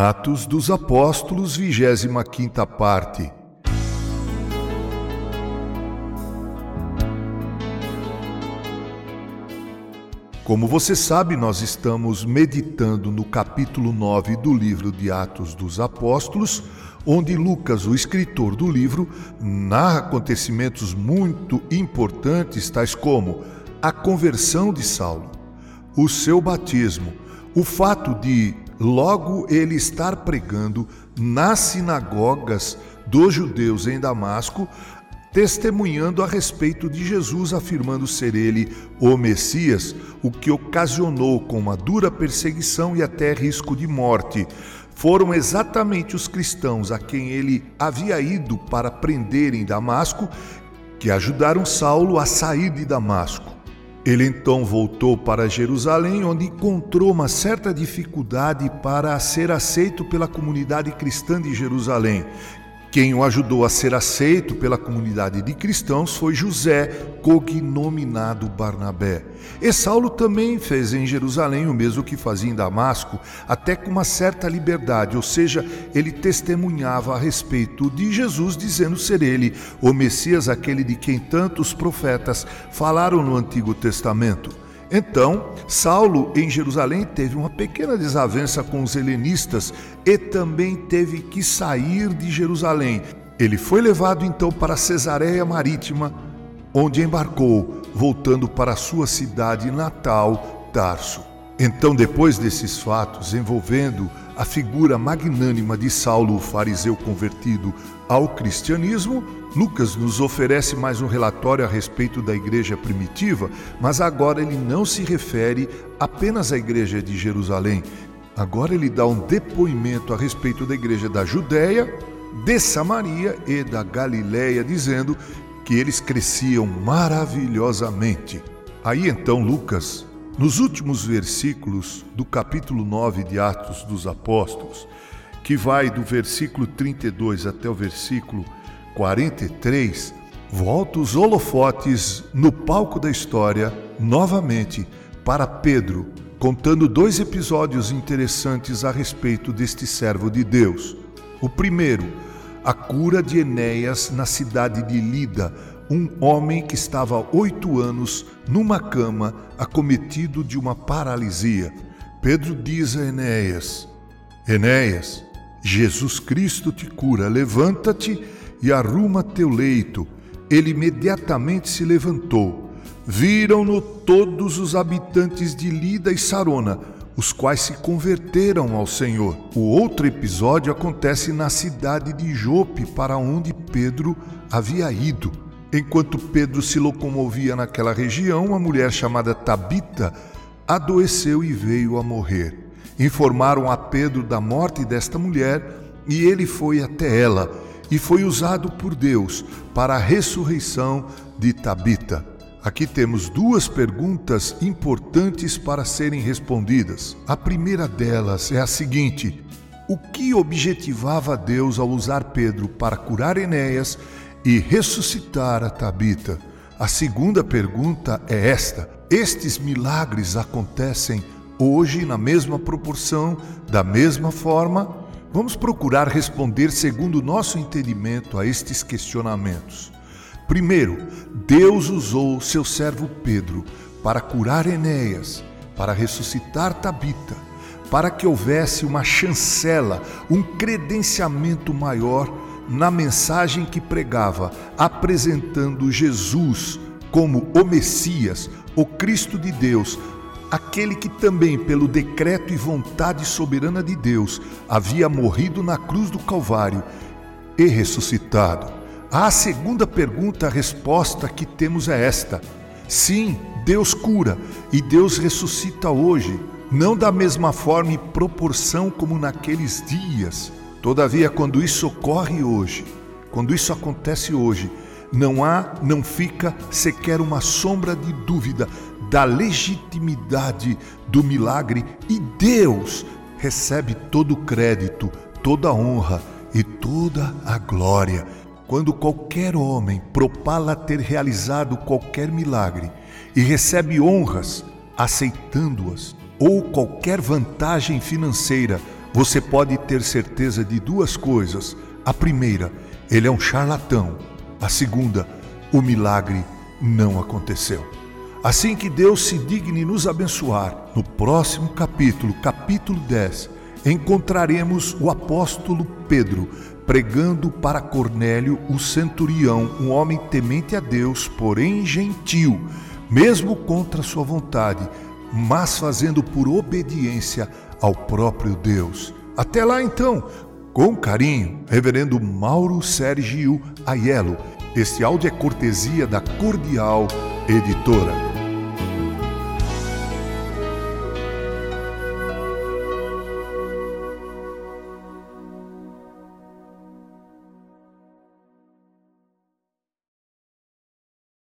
Atos dos Apóstolos, 25 parte. Como você sabe, nós estamos meditando no capítulo 9 do livro de Atos dos Apóstolos, onde Lucas, o escritor do livro, narra acontecimentos muito importantes, tais como a conversão de Saulo, o seu batismo, o fato de logo ele estar pregando nas sinagogas dos judeus em Damasco, testemunhando a respeito de Jesus, afirmando ser ele o Messias, o que ocasionou com uma dura perseguição e até risco de morte. Foram exatamente os cristãos a quem ele havia ido para prender em Damasco que ajudaram Saulo a sair de Damasco. Ele então voltou para Jerusalém, onde encontrou uma certa dificuldade para ser aceito pela comunidade cristã de Jerusalém, quem o ajudou a ser aceito pela comunidade de cristãos foi José, cognominado Barnabé. E Saulo também fez em Jerusalém o mesmo que fazia em Damasco, até com uma certa liberdade, ou seja, ele testemunhava a respeito de Jesus, dizendo ser ele o Messias, aquele de quem tantos profetas falaram no Antigo Testamento. Então, Saulo em Jerusalém teve uma pequena desavença com os helenistas e também teve que sair de Jerusalém. Ele foi levado então para Cesareia Marítima, onde embarcou, voltando para sua cidade natal, Tarso. Então, depois desses fatos envolvendo a figura magnânima de Saulo, o fariseu convertido ao cristianismo, Lucas nos oferece mais um relatório a respeito da igreja primitiva, mas agora ele não se refere apenas à igreja de Jerusalém. Agora ele dá um depoimento a respeito da igreja da Judéia, de Samaria e da Galiléia, dizendo que eles cresciam maravilhosamente. Aí então Lucas nos últimos versículos do capítulo 9 de Atos dos Apóstolos, que vai do versículo 32 até o versículo 43, volta os holofotes no palco da história novamente para Pedro, contando dois episódios interessantes a respeito deste servo de Deus. O primeiro, a cura de Enéas na cidade de Lida, um homem que estava oito anos numa cama, acometido de uma paralisia. Pedro diz a Enéas: Enéas, Jesus Cristo te cura, levanta-te e arruma teu leito. Ele imediatamente se levantou. Viram-no todos os habitantes de Lida e Sarona, os quais se converteram ao Senhor. O outro episódio acontece na cidade de Jope, para onde Pedro havia ido. Enquanto Pedro se locomovia naquela região, uma mulher chamada Tabita adoeceu e veio a morrer. Informaram a Pedro da morte desta mulher e ele foi até ela e foi usado por Deus para a ressurreição de Tabita. Aqui temos duas perguntas importantes para serem respondidas. A primeira delas é a seguinte: o que objetivava Deus ao usar Pedro para curar Enéas e ressuscitar a Tabita? A segunda pergunta é esta: estes milagres acontecem hoje na mesma proporção, da mesma forma? Vamos procurar responder segundo o nosso entendimento a estes questionamentos. Primeiro, Deus usou seu servo Pedro para curar Enéas, para ressuscitar Tabita, para que houvesse uma chancela, um credenciamento maior na mensagem que pregava, apresentando Jesus como o Messias, o Cristo de Deus, aquele que também, pelo decreto e vontade soberana de Deus, havia morrido na cruz do Calvário e ressuscitado. A segunda pergunta, a resposta que temos é esta: sim, Deus cura e Deus ressuscita hoje, não da mesma forma e proporção como naqueles dias Todavia, quando isso ocorre hoje, quando isso acontece hoje, não há, não fica sequer uma sombra de dúvida da legitimidade do milagre e Deus recebe todo o crédito, toda a honra e toda a glória. Quando qualquer homem propala ter realizado qualquer milagre e recebe honras aceitando-as, ou qualquer vantagem financeira você pode ter certeza de duas coisas. A primeira, ele é um charlatão. A segunda, o milagre não aconteceu. Assim que Deus se digne nos abençoar, no próximo capítulo, capítulo 10, encontraremos o apóstolo Pedro pregando para Cornélio, o centurião, um homem temente a Deus, porém gentil, mesmo contra sua vontade, mas fazendo por obediência ao próprio Deus. Até lá então, com carinho, Reverendo Mauro Sergio Aiello. Este áudio é cortesia da Cordial Editora.